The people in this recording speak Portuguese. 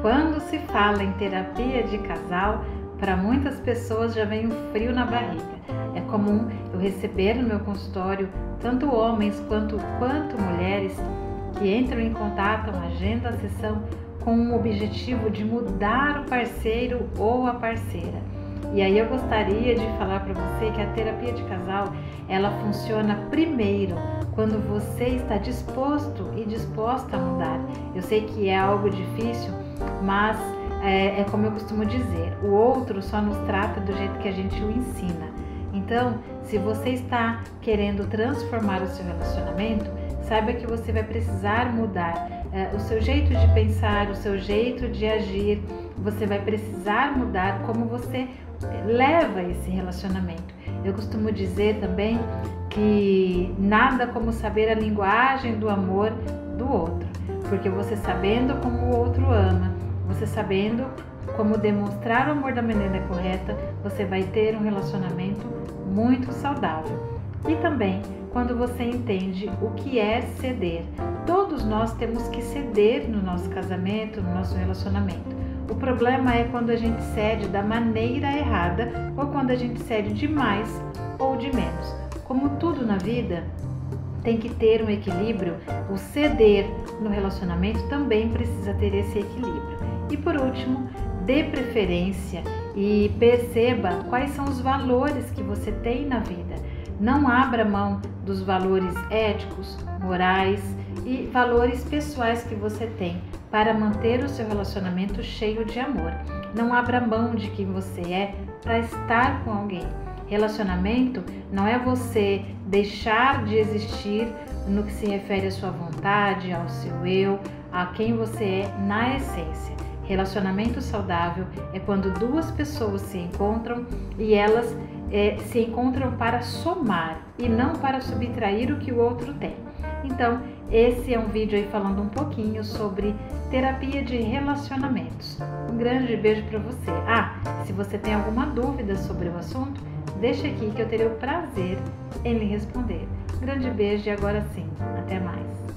Quando se fala em terapia de casal, para muitas pessoas já vem um frio na barriga. É comum eu receber no meu consultório tanto homens quanto, quanto mulheres que entram em contato, agenda a sessão com o objetivo de mudar o parceiro ou a parceira. E aí eu gostaria de falar para você que a terapia de casal, ela funciona primeiro quando você está disposto e disposta a mudar. Eu sei que é algo difícil, mas é, é como eu costumo dizer, o outro só nos trata do jeito que a gente o ensina. Então, se você está querendo transformar o seu relacionamento, saiba que você vai precisar mudar é, o seu jeito de pensar, o seu jeito de agir. Você vai precisar mudar como você leva esse relacionamento. Eu costumo dizer também que nada como saber a linguagem do amor do outro, porque você sabendo como o outro ama, você sabendo como demonstrar o amor da maneira correta, você vai ter um relacionamento muito saudável. E também quando você entende o que é ceder. Todos nós temos que ceder no nosso casamento, no nosso relacionamento. O problema é quando a gente cede da maneira errada ou quando a gente cede demais ou de menos. Como tudo na vida, tem que ter um equilíbrio. O ceder no relacionamento também precisa ter esse equilíbrio. E por último, dê preferência e perceba quais são os valores que você tem na vida. Não abra mão dos valores éticos, morais e valores pessoais que você tem para manter o seu relacionamento cheio de amor. Não abra mão de quem você é para estar com alguém. Relacionamento não é você deixar de existir no que se refere à sua vontade, ao seu eu, a quem você é na essência. Relacionamento saudável é quando duas pessoas se encontram e elas é, se encontram para somar e não para subtrair o que o outro tem. Então, esse é um vídeo aí falando um pouquinho sobre terapia de relacionamentos. Um grande beijo para você. Ah, se você tem alguma dúvida sobre o assunto, deixa aqui que eu terei o prazer em lhe responder. Grande beijo e agora sim, até mais.